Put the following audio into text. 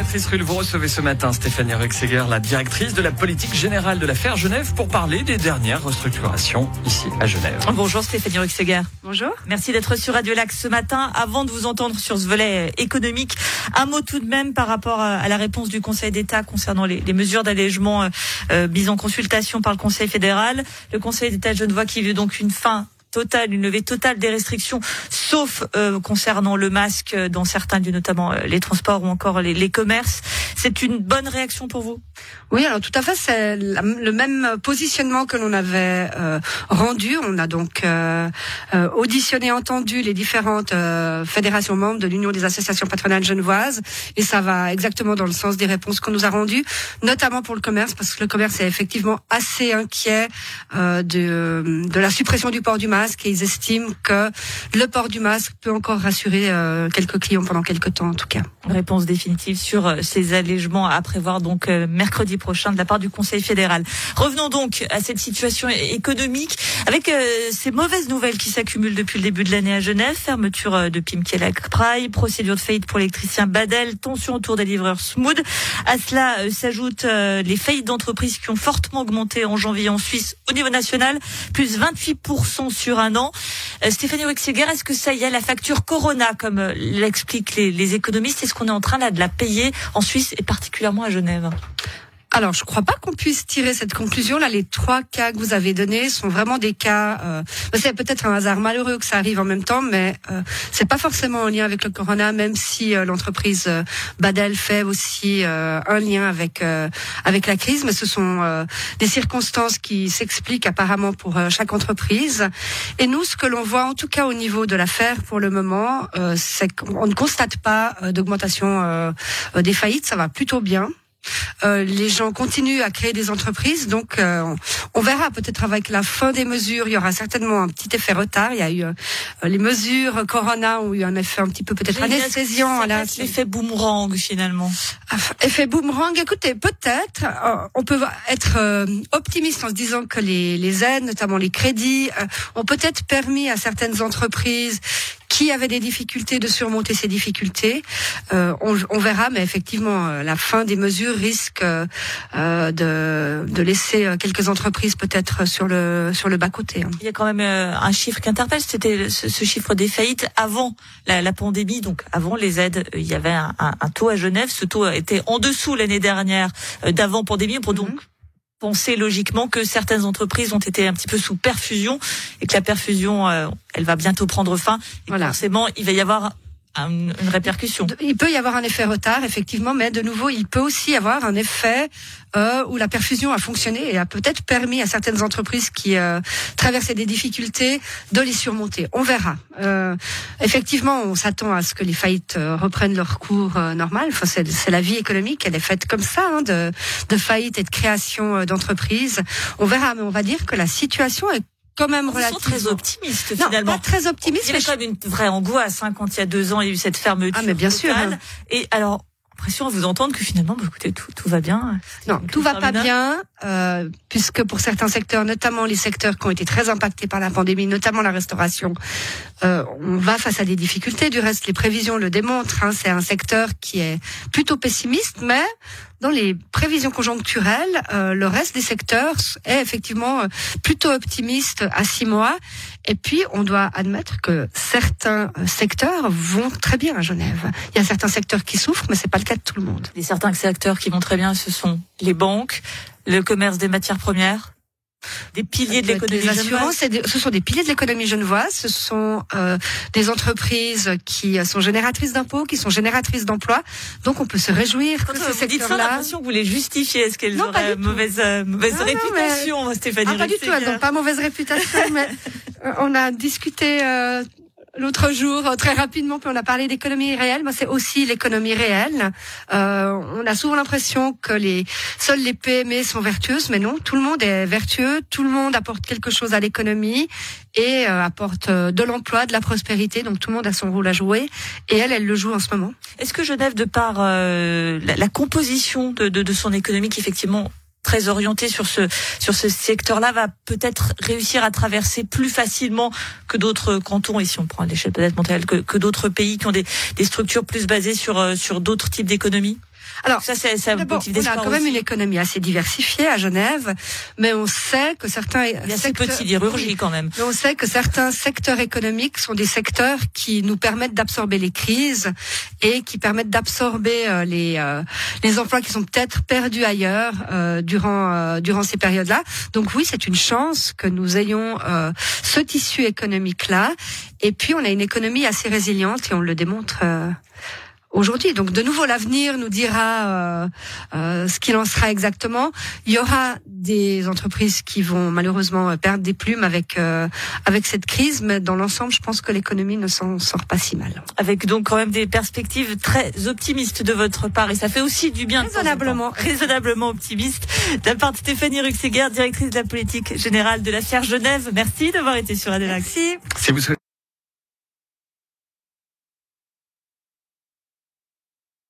Béatrice Rulle, vous recevez ce matin Stéphanie Rexeger, la directrice de la politique générale de l'affaire Genève, pour parler des dernières restructurations ici à Genève. Bonjour Stéphanie Rexeger. Bonjour. Merci d'être sur Radio Lac ce matin. Avant de vous entendre sur ce volet économique, un mot tout de même par rapport à la réponse du Conseil d'État concernant les, mesures d'allègement euh, mises en consultation par le Conseil fédéral. Le Conseil d'État genevois qui veut donc une fin totale, une levée totale des restrictions, sauf euh, concernant le masque dans certains lieux, notamment euh, les transports ou encore les commerces. C'est une bonne réaction pour vous? Oui, alors tout à fait, c'est le même positionnement que l'on avait euh, rendu. On a donc euh, auditionné, entendu les différentes fédérations membres de l'Union des associations patronales genevoises, et ça va exactement dans le sens des réponses qu'on nous a rendues, notamment pour le commerce, parce que le commerce est effectivement assez inquiet de, de la suppression du port du masque et ils estiment que le port du masque peut encore rassurer euh, quelques clients pendant quelques temps en tout cas. Réponse définitive sur euh, ces à prévoir donc euh, mercredi prochain de la part du Conseil fédéral. Revenons donc à cette situation économique avec ces mauvaises nouvelles qui s'accumulent depuis le début de l'année à Genève, fermeture de Pimkelak Prai, procédure de faillite pour l'électricien Badel, tension autour des livreurs Smooth. À cela s'ajoutent les faillites d'entreprises qui ont fortement augmenté en janvier en Suisse au niveau national, plus 28% sur un an. Euh, Stéphanie Wexiger, est-ce que ça y est, la facture Corona, comme euh, l'expliquent les, les économistes, est-ce qu'on est en train là de la payer en Suisse et particulièrement à Genève alors, je crois pas qu'on puisse tirer cette conclusion. Là, les trois cas que vous avez donnés sont vraiment des cas. Euh, c'est peut-être un hasard malheureux que ça arrive en même temps, mais euh, c'est pas forcément en lien avec le corona, même si euh, l'entreprise euh, Badel fait aussi un lien avec avec la crise. Mais ce sont des circonstances qui s'expliquent apparemment pour chaque entreprise. Et nous, ce que l'on voit, en tout cas au niveau de l'affaire pour le moment, c'est qu'on ne constate pas d'augmentation des faillites. Ça va plutôt bien. Euh, les gens continuent à créer des entreprises, donc euh, on verra peut-être avec la fin des mesures, il y aura certainement un petit effet retard. Il y a eu euh, les mesures Corona ont eu un effet un petit peu peut-être anesthésiant. L'effet boomerang finalement. Ah, effet boomerang. Écoutez, peut-être on peut être optimiste en se disant que les, les aides, notamment les crédits, ont peut-être permis à certaines entreprises qui avait des difficultés de surmonter ces difficultés. Euh, on, on, verra, mais effectivement, euh, la fin des mesures risque euh, de, de, laisser euh, quelques entreprises peut-être sur le sur le bas côté. Hein. Il y a quand même un chiffre qui interpelle, c'était ce, chiffre des faillites avant la, la, pandémie, donc avant les aides. Il y avait un, un, taux à Genève, ce taux était en dessous l'année dernière d'avant pandémie, pour donc mhm penser logiquement que certaines entreprises ont été un petit peu sous perfusion et que la perfusion, euh, elle va bientôt prendre fin. Et voilà. forcément, il va y avoir une, répercussion. Il peut y avoir un effet retard, effectivement, mais de nouveau, il peut aussi y avoir un effet euh, où la perfusion a fonctionné et a peut-être permis à certaines entreprises qui euh, traversaient des difficultés de les surmonter. On verra. Euh, effectivement, on s'attend à ce que les faillites euh, reprennent leur cours euh, normal. Enfin, c'est la vie économique, elle est faite comme ça, hein, de, de faillite et de création d'entreprises. On verra, mais on va dire que la situation est quand même relativement très optimiste finalement. pas très optimiste. Il y quand même une vraie angoisse hein, quand il y a deux ans il y a eu cette fermeture. Ah mais bien sûr. Hein. Et alors l'impression à vous entendre que finalement, bah, écoutez, tout, tout va bien. Non, tout va pas bien, euh, puisque pour certains secteurs, notamment les secteurs qui ont été très impactés par la pandémie, notamment la restauration, euh, on va face à des difficultés. Du reste, les prévisions le démontrent. Hein, c'est un secteur qui est plutôt pessimiste, mais dans les prévisions conjoncturelles, euh, le reste des secteurs est effectivement euh, plutôt optimiste à six mois. Et puis, on doit admettre que certains euh, secteurs vont très bien à Genève. Il y a certains secteurs qui souffrent, mais c'est pas le cas de tout le monde. Et certains secteurs qui vont très bien, ce sont les banques, le commerce des matières premières, des piliers de l'économie genevoise. ce sont des piliers de l'économie genevoise. Ce sont euh, des entreprises qui sont génératrices d'impôts, qui sont génératrices d'emplois. Donc on peut se réjouir Quand que ce secteur-là. vous les justifiez. Est-ce qu'elles auraient mauvaise euh, mauvaise réputation, Stéphanie ah, Pas du tout. Elles n'ont pas mauvaise réputation. mais euh, on a discuté euh, l'autre jour euh, très rapidement, puis on a parlé d'économie réelle. Moi, c'est aussi l'économie réelle. Euh, on a souvent l'impression que les seules les PME sont vertueuses, mais non, tout le monde est vertueux, tout le monde apporte quelque chose à l'économie et euh, apporte euh, de l'emploi, de la prospérité. Donc tout le monde a son rôle à jouer et elle, elle le joue en ce moment. Est-ce que Genève, de par la, la, composition de, de, de son économie, qui effectivement très orienté sur ce sur ce secteur-là va peut-être réussir à traverser plus facilement que d'autres cantons, et si on prend l'échelle peut-être que, que d'autres pays qui ont des, des structures plus basées sur euh, sur d'autres types d'économies Alors, ça, c'est un motif On a quand même une économie assez diversifiée à Genève, mais on sait que certains. Il y a secteurs, ces sidérurgie quand même. Mais on sait que certains secteurs économiques sont des secteurs qui nous permettent d'absorber les crises et qui permettent d'absorber euh, les euh, les emplois qui sont peut-être perdus ailleurs euh, durant durant ces périodes-là. Donc oui, c'est une chance que nous ayons ce tissu économique là. Et puis on a une économie assez résiliente et on le démontre aujourd'hui. Donc de nouveau, l'avenir nous dira euh, euh, ce qu'il en sera exactement. Il y aura des entreprises qui vont malheureusement perdre des plumes avec euh, avec cette crise, mais dans l'ensemble, je pense que l'économie ne s'en sort pas si mal. Avec donc quand même des perspectives très optimistes de votre part, et ça fait aussi du bien. Raisonnablement, raisonnablement optimiste. De la part de Stéphanie Ruxeguer, directrice de la politique générale de la Serre Genève. Merci d'avoir été sur Adelaide. Merci. Si vous